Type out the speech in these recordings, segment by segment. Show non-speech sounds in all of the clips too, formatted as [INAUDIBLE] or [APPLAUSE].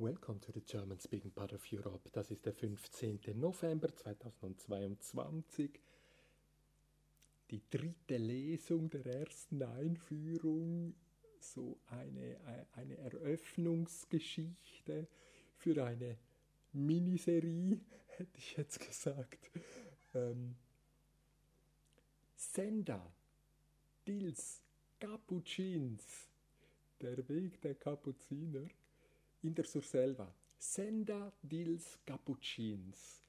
Welcome to the German speaking part of Europe. Das ist der 15. November 2022. Die dritte Lesung der ersten Einführung, so eine, eine Eröffnungsgeschichte für eine Miniserie, [LAUGHS] hätte ich jetzt gesagt. Ähm, Senda, Dils, Cappuccins, der Weg der Kapuziner in der Surselva. Senda dils Cappuccins.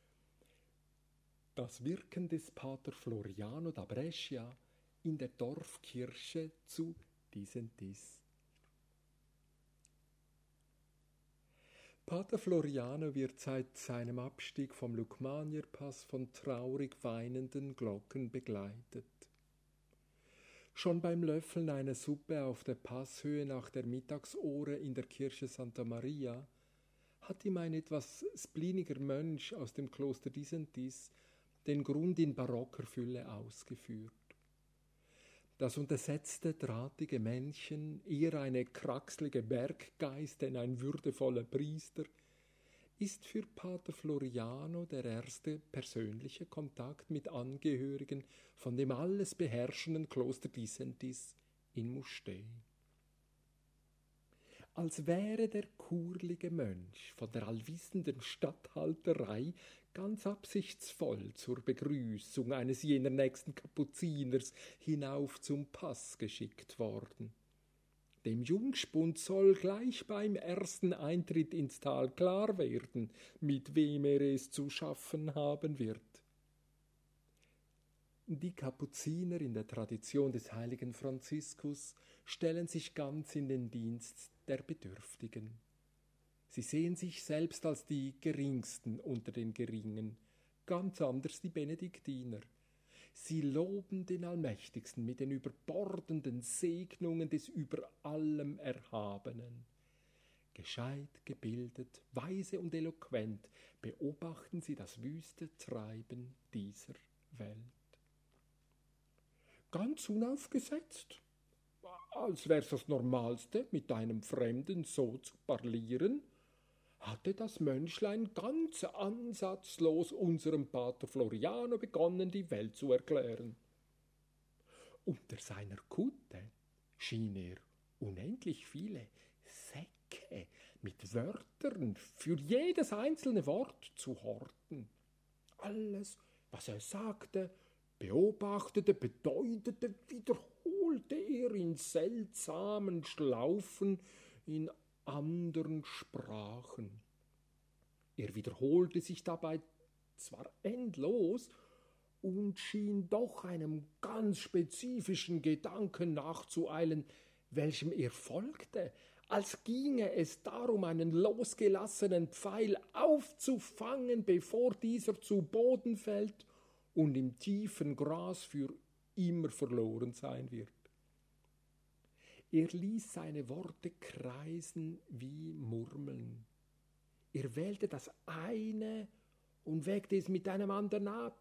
Das Wirken des Pater Floriano da Brescia in der Dorfkirche zu Disentis. Pater Floriano wird seit seinem Abstieg vom Lukmanierpass von traurig weinenden Glocken begleitet. Schon beim Löffeln einer Suppe auf der Passhöhe nach der Mittagsohre in der Kirche Santa Maria hat ihm ein etwas spliniger Mönch aus dem Kloster Disentis den Grund in barocker Fülle ausgeführt. Das untersetzte, drahtige Männchen, eher eine kraxlige Berggeist denn ein würdevoller Priester, ist für Pater Floriano der erste persönliche Kontakt mit Angehörigen von dem alles beherrschenden Kloster Disentis in Mustee. Als wäre der kurlige Mönch von der allwissenden Statthalterei ganz absichtsvoll zur Begrüßung eines jener nächsten Kapuziners hinauf zum Pass geschickt worden. Dem Jungspund soll gleich beim ersten Eintritt ins Tal klar werden, mit wem er es zu schaffen haben wird. Die Kapuziner in der Tradition des heiligen Franziskus stellen sich ganz in den Dienst der Bedürftigen. Sie sehen sich selbst als die Geringsten unter den Geringen, ganz anders die Benediktiner. Sie loben den Allmächtigsten mit den überbordenden Segnungen des über allem Erhabenen. Gescheit, gebildet, weise und eloquent beobachten sie das wüste Treiben dieser Welt. Ganz unaufgesetzt, als wär's das Normalste, mit einem Fremden so zu parlieren, hatte das Mönchlein ganz ansatzlos unserem Pater Floriano begonnen, die Welt zu erklären. Unter seiner Kutte schien er unendlich viele Säcke mit Wörtern für jedes einzelne Wort zu horten. Alles, was er sagte, beobachtete, bedeutete, wiederholte er in seltsamen Schlaufen, in anderen Sprachen. Er wiederholte sich dabei zwar endlos und schien doch einem ganz spezifischen Gedanken nachzueilen, welchem er folgte, als ginge es darum, einen losgelassenen Pfeil aufzufangen, bevor dieser zu Boden fällt und im tiefen Gras für immer verloren sein wird. Er ließ seine Worte kreisen wie Murmeln. Er wählte das eine und wägte es mit einem anderen ab.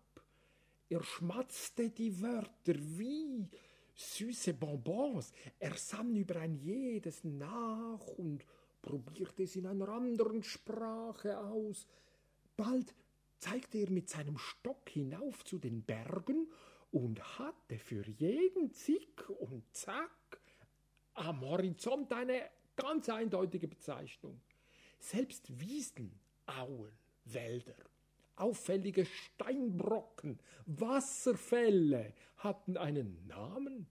Er schmatzte die Wörter wie süße Bonbons. Er sann über ein jedes nach und probierte es in einer anderen Sprache aus. Bald zeigte er mit seinem Stock hinauf zu den Bergen und hatte für jeden Zick und Zack am Horizont eine ganz eindeutige Bezeichnung. Selbst Wiesen, Auen, Wälder, auffällige Steinbrocken, Wasserfälle hatten einen Namen.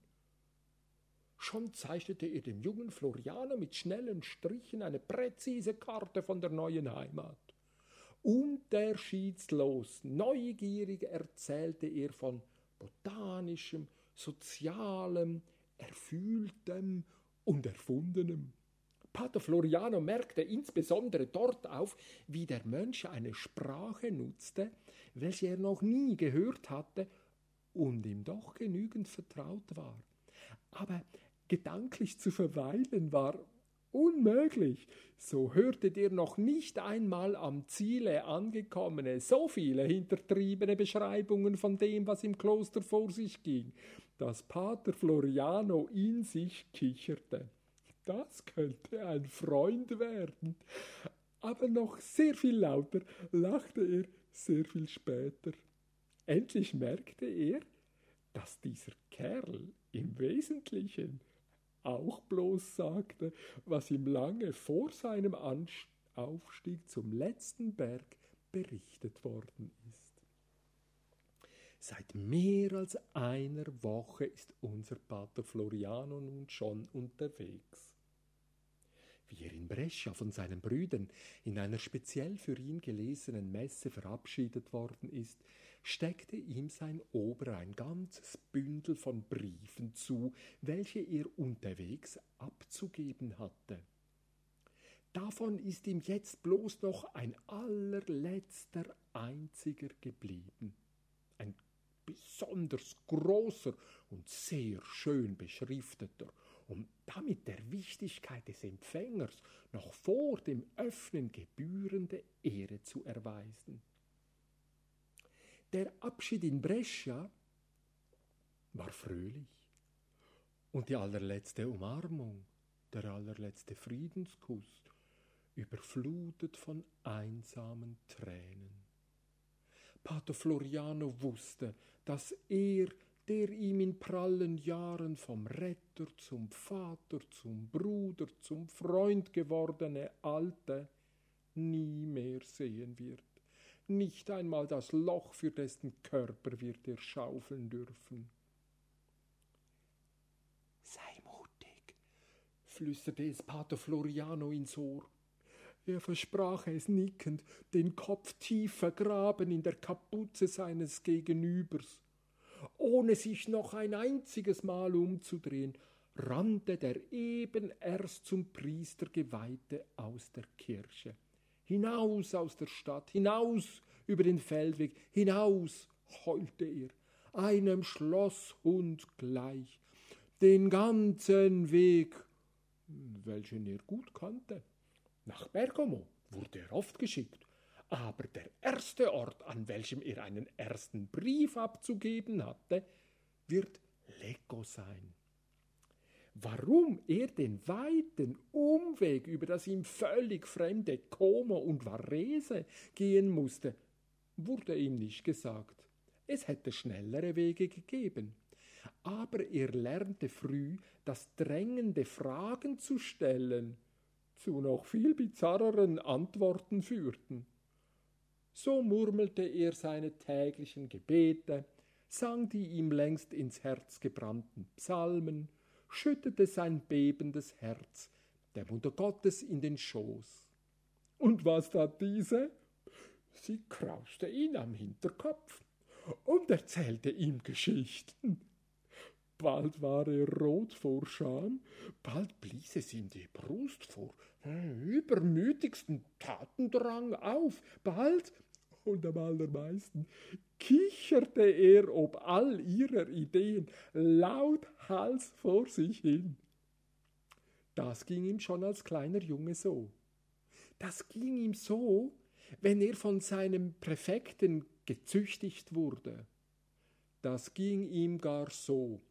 Schon zeichnete er dem jungen Florianer mit schnellen Strichen eine präzise Karte von der neuen Heimat. Unterschiedslos, neugierig erzählte er von botanischem, sozialem, erfühltem und erfundenem. Pater Floriano merkte insbesondere dort auf, wie der Mönch eine Sprache nutzte, welche er noch nie gehört hatte und ihm doch genügend vertraut war. Aber gedanklich zu verweilen war unmöglich. So hörtet ihr noch nicht einmal am Ziele angekommene so viele hintertriebene Beschreibungen von dem, was im Kloster vor sich ging, dass Pater Floriano in sich kicherte. Das könnte ein Freund werden. aber noch sehr viel lauter lachte er sehr viel später. Endlich merkte er, dass dieser Kerl im Wesentlichen auch bloß sagte, was ihm lange vor seinem Aufstieg zum letzten Berg berichtet worden ist. Seit mehr als einer Woche ist unser Pater Floriano nun schon unterwegs. Wie er in Brescia von seinen Brüdern in einer speziell für ihn gelesenen Messe verabschiedet worden ist, steckte ihm sein Ober ein ganzes Bündel von Briefen zu, welche er unterwegs abzugeben hatte. Davon ist ihm jetzt bloß noch ein allerletzter einziger geblieben. Besonders großer und sehr schön beschrifteter, um damit der Wichtigkeit des Empfängers noch vor dem Öffnen gebührende Ehre zu erweisen. Der Abschied in Brescia war fröhlich und die allerletzte Umarmung, der allerletzte Friedenskuss, überflutet von einsamen Tränen. Pater Floriano wusste, dass er, der ihm in prallen Jahren vom Retter zum Vater, zum Bruder, zum Freund gewordene Alte, nie mehr sehen wird. Nicht einmal das Loch für dessen Körper wird er schaufeln dürfen. Sei mutig, flüsterte es Pater Floriano ins Ohr. Er versprach es nickend, den Kopf tief vergraben in der Kapuze seines Gegenübers. Ohne sich noch ein einziges Mal umzudrehen, rannte der eben erst zum Priester Geweihte aus der Kirche. Hinaus aus der Stadt, hinaus über den Feldweg, hinaus, heulte er, einem Schlosshund gleich, den ganzen Weg, welchen er gut kannte. Nach Bergamo wurde er oft geschickt, aber der erste Ort, an welchem er einen ersten Brief abzugeben hatte, wird Lecco sein. Warum er den weiten Umweg über das ihm völlig fremde Como und Varese gehen musste, wurde ihm nicht gesagt. Es hätte schnellere Wege gegeben. Aber er lernte früh, das drängende Fragen zu stellen zu noch viel bizarreren Antworten führten. So murmelte er seine täglichen Gebete, sang die ihm längst ins Herz gebrannten Psalmen, schüttete sein bebendes Herz der Mutter Gottes in den Schoß. Und was tat diese? Sie krauste ihn am Hinterkopf und erzählte ihm Geschichten. Bald war er rot vor Scham, bald blies es ihm die Brust vor übermütigsten Tatendrang auf, bald und am allermeisten kicherte er ob all ihrer Ideen lauthals vor sich hin. Das ging ihm schon als kleiner Junge so. Das ging ihm so, wenn er von seinem Präfekten gezüchtigt wurde. Das ging ihm gar so,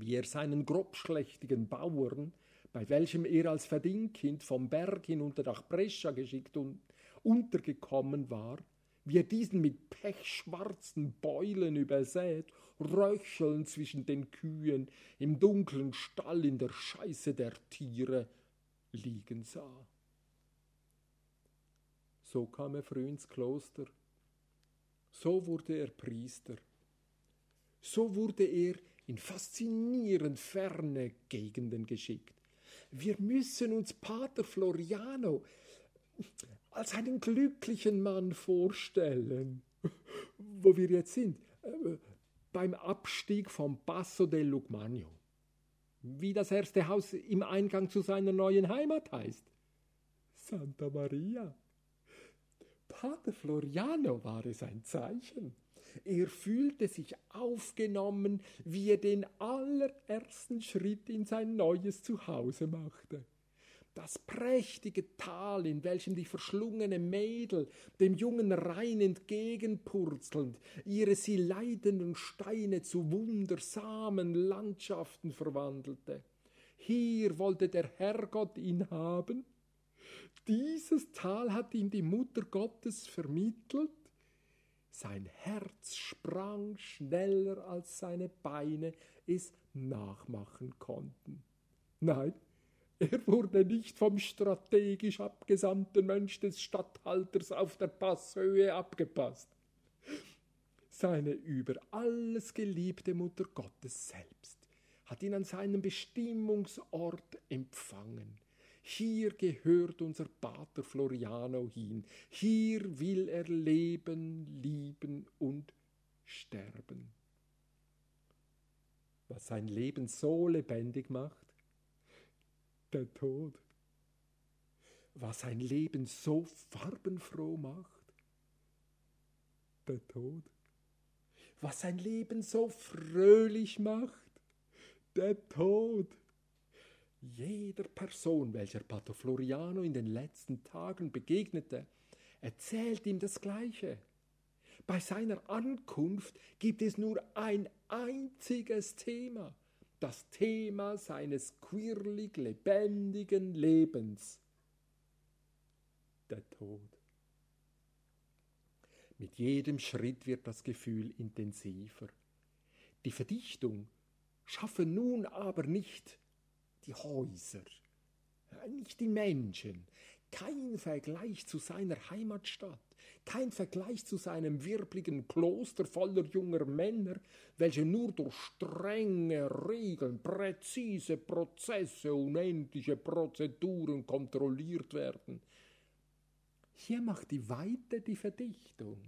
wie er seinen grobschlächtigen Bauern bei welchem er als Verdingkind vom Berg hinunter nach Brescia geschickt und untergekommen war, wie er diesen mit pechschwarzen Beulen übersät, röchelnd zwischen den Kühen im dunklen Stall in der Scheiße der Tiere liegen sah. So kam er früh ins Kloster, so wurde er Priester, so wurde er in faszinierend ferne Gegenden geschickt wir müssen uns Pater Floriano als einen glücklichen Mann vorstellen, wo wir jetzt sind, äh, beim Abstieg vom Passo del Lugmanio, wie das erste Haus im Eingang zu seiner neuen Heimat heißt. Santa Maria. Pater Floriano war es ein Zeichen. Er fühlte sich aufgenommen, wie er den allerersten Schritt in sein neues Zuhause machte. Das prächtige Tal, in welchem die verschlungene Mädel dem jungen Rhein entgegenpurzelnd ihre sie leidenden Steine zu wundersamen Landschaften verwandelte. Hier wollte der Herrgott ihn haben, Dieses Tal hat ihm die Mutter Gottes vermittelt. Sein Herz sprang schneller als seine Beine es nachmachen konnten. Nein, er wurde nicht vom strategisch abgesandten Mönch des Statthalters auf der Passhöhe abgepasst. Seine über alles geliebte Mutter Gottes selbst hat ihn an seinem Bestimmungsort empfangen. Hier gehört unser Pater Floriano hin. Hier will er leben, lieben und sterben. Was sein Leben so lebendig macht, der Tod. Was ein Leben so farbenfroh macht, der Tod. Was ein Leben so fröhlich macht, der Tod. Jeder Person, welcher Pater Floriano in den letzten Tagen begegnete, erzählt ihm das Gleiche. Bei seiner Ankunft gibt es nur ein einziges Thema, das Thema seines quirlig lebendigen Lebens, der Tod. Mit jedem Schritt wird das Gefühl intensiver. Die Verdichtung schaffe nun aber nicht die Häuser, nicht die Menschen, kein Vergleich zu seiner Heimatstadt, kein Vergleich zu seinem wirbligen Kloster voller junger Männer, welche nur durch strenge Regeln, präzise Prozesse, unendliche Prozeduren kontrolliert werden. Hier macht die Weite die Verdichtung.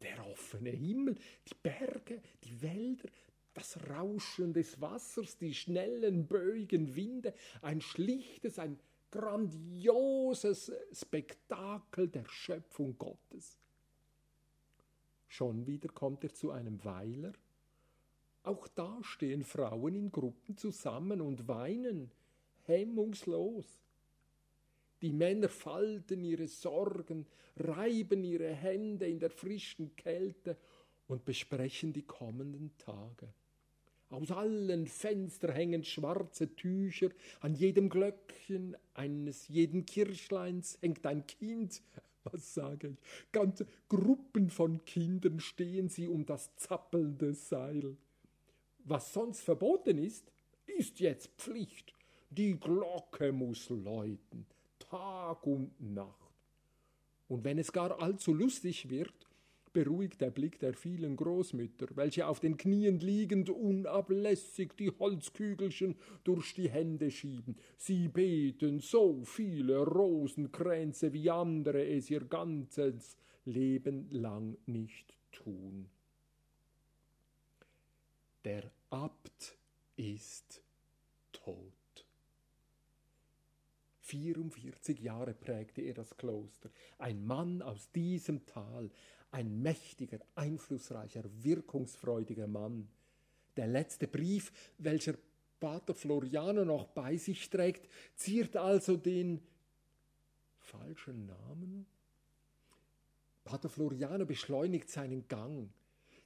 Der offene Himmel, die Berge, die Wälder, das Rauschen des Wassers, die schnellen, böigen Winde, ein schlichtes, ein grandioses Spektakel der Schöpfung Gottes. Schon wieder kommt er zu einem Weiler. Auch da stehen Frauen in Gruppen zusammen und weinen, hemmungslos. Die Männer falten ihre Sorgen, reiben ihre Hände in der frischen Kälte und besprechen die kommenden Tage. Aus allen Fenstern hängen schwarze Tücher, an jedem Glöckchen eines jeden Kirchleins hängt ein Kind. Was sage ich? Ganze Gruppen von Kindern stehen sie um das zappelnde Seil. Was sonst verboten ist, ist jetzt Pflicht. Die Glocke muss läuten, Tag und Nacht. Und wenn es gar allzu lustig wird, beruhigt der Blick der vielen Großmütter, welche auf den Knien liegend unablässig die Holzkügelchen durch die Hände schieben. Sie beten so viele Rosenkränze, wie andere es ihr ganzes Leben lang nicht tun. Der Abt ist tot. 44 Jahre prägte er das Kloster, ein Mann aus diesem Tal, ein mächtiger, einflussreicher, wirkungsfreudiger Mann. Der letzte Brief, welcher Pater Floriano noch bei sich trägt, ziert also den falschen Namen? Pater Floriano beschleunigt seinen Gang.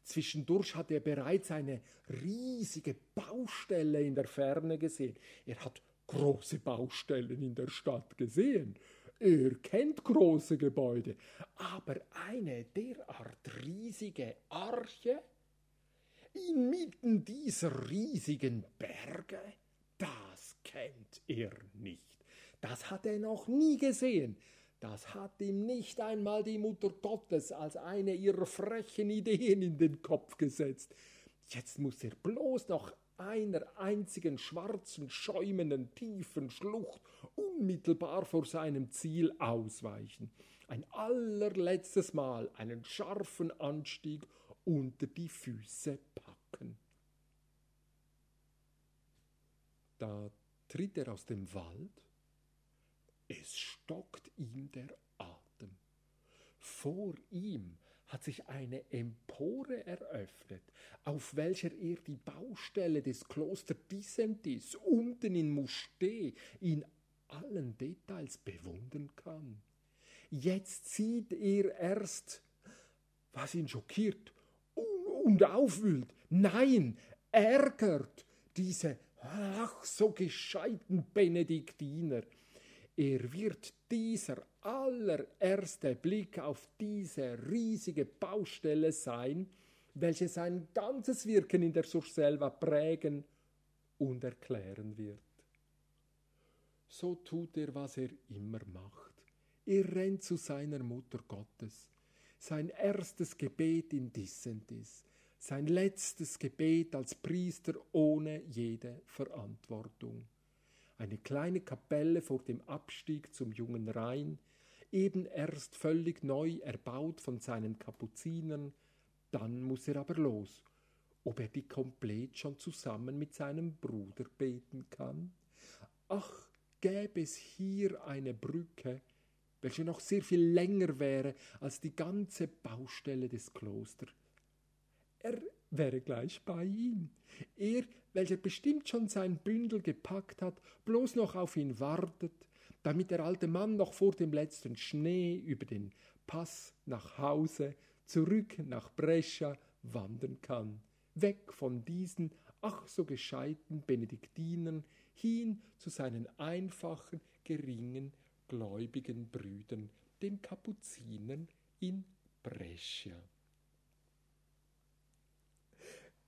Zwischendurch hat er bereits eine riesige Baustelle in der Ferne gesehen. Er hat große Baustellen in der Stadt gesehen. Er kennt große Gebäude, aber eine derart riesige Arche inmitten dieser riesigen Berge, das kennt er nicht. Das hat er noch nie gesehen. Das hat ihm nicht einmal die Mutter Gottes als eine ihrer frechen Ideen in den Kopf gesetzt. Jetzt muss er bloß noch einer einzigen schwarzen, schäumenden, tiefen Schlucht unmittelbar vor seinem Ziel ausweichen. Ein allerletztes Mal einen scharfen Anstieg unter die Füße packen. Da tritt er aus dem Wald, es stockt ihm der Atem. Vor ihm hat sich eine Empore eröffnet, auf welcher er die Baustelle des Kloster Dissentis unten in Mustee in allen Details bewundern kann. Jetzt sieht er erst, was ihn schockiert und aufwühlt, nein, ärgert diese ach so gescheiten Benediktiner. Er wird dieser allererste Blick auf diese riesige Baustelle sein, welche sein ganzes Wirken in der Surselva prägen und erklären wird. So tut er, was er immer macht. Er rennt zu seiner Mutter Gottes. Sein erstes Gebet in Dissentis, sein letztes Gebet als Priester ohne jede Verantwortung. Eine kleine Kapelle vor dem Abstieg zum jungen Rhein, eben erst völlig neu erbaut von seinen Kapuzinern, dann muss er aber los. Ob er die komplett schon zusammen mit seinem Bruder beten kann? Ach, gäbe es hier eine Brücke, welche noch sehr viel länger wäre als die ganze Baustelle des Klosters. Er wäre gleich bei ihm. Er, welcher bestimmt schon sein Bündel gepackt hat, bloß noch auf ihn wartet, damit der alte Mann noch vor dem letzten Schnee über den Pass nach Hause, zurück nach Brescia wandern kann, weg von diesen ach so gescheiten Benediktinern hin zu seinen einfachen, geringen, gläubigen Brüdern, den Kapuzinern in Brescia.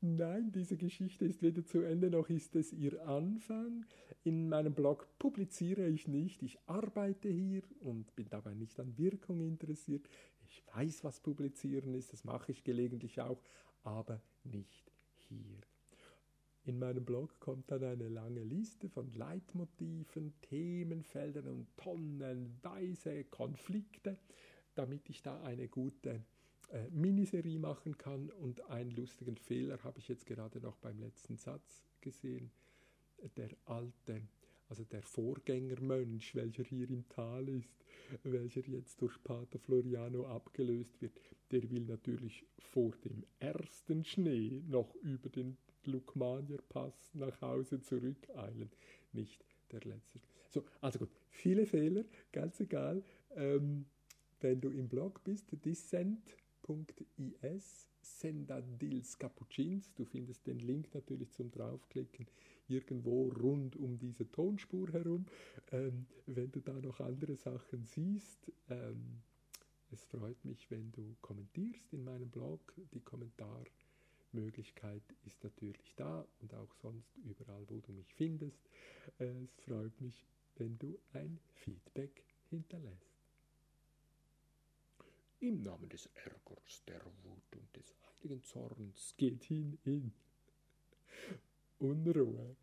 Nein, diese Geschichte ist weder zu Ende noch ist es ihr Anfang. In meinem Blog publiziere ich nicht, ich arbeite hier und bin dabei nicht an Wirkung interessiert. Ich weiß, was publizieren ist, das mache ich gelegentlich auch, aber nicht hier. In meinem Blog kommt dann eine lange Liste von Leitmotiven, Themenfeldern und tonnenweise Konflikte, damit ich da eine gute äh, Miniserie machen kann. Und einen lustigen Fehler habe ich jetzt gerade noch beim letzten Satz gesehen. Der alte, also der Vorgängermönch, welcher hier im Tal ist, welcher jetzt durch Pater Floriano abgelöst wird, der will natürlich vor dem ersten Schnee noch über den Lukmanierpass nach Hause zurückeilen, nicht der letzte. So, also gut, viele Fehler, ganz egal. Ähm, wenn du im Blog bist, dissent.is, Sendadils Capucins, du findest den Link natürlich zum draufklicken irgendwo rund um diese Tonspur herum. Ähm, wenn du da noch andere Sachen siehst, ähm, es freut mich, wenn du kommentierst in meinem Blog. Die Kommentar Möglichkeit ist natürlich da und auch sonst überall, wo du mich findest. Es freut mich, wenn du ein Feedback hinterlässt. Im Namen des Ärgers, der Wut und des heiligen Zorns geht hin in Unruhe.